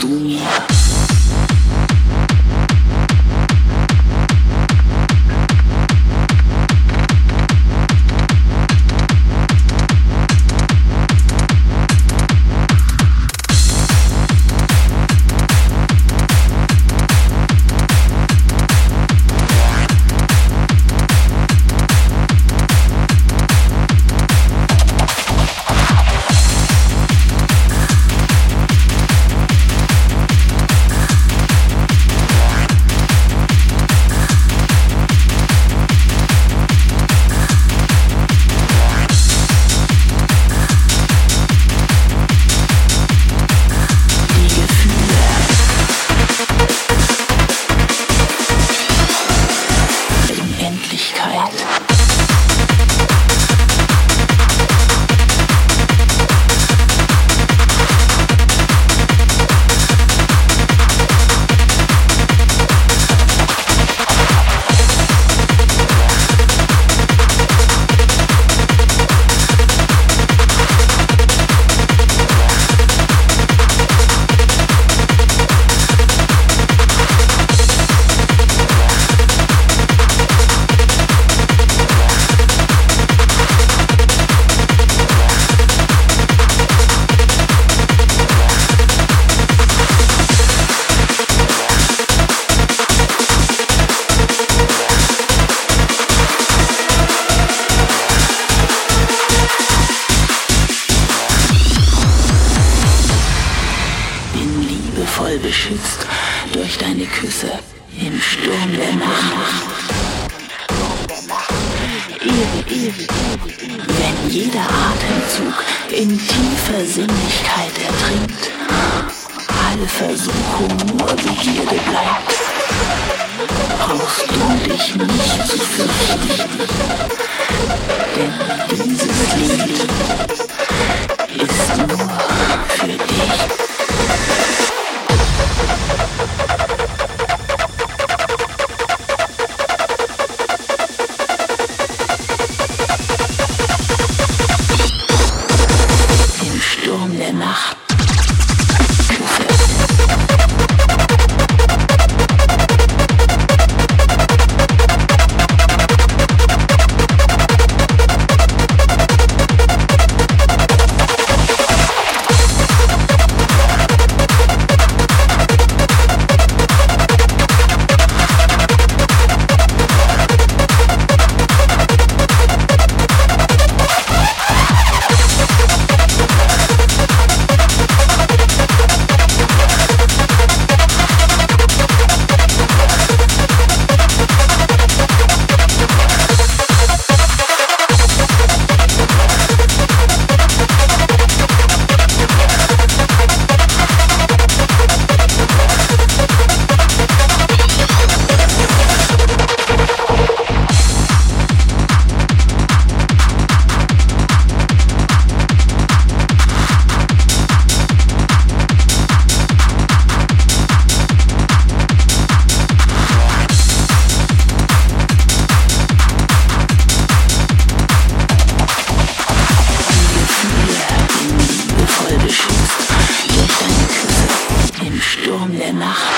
du Küsse im Sturm der Nacht. Wenn jeder Atemzug in tiefer Sinnlichkeit ertrinkt, alle Versuchung nur Begierde bleibt, brauchst du dich nicht zu fürchten, denn dieses Sturm der Nacht.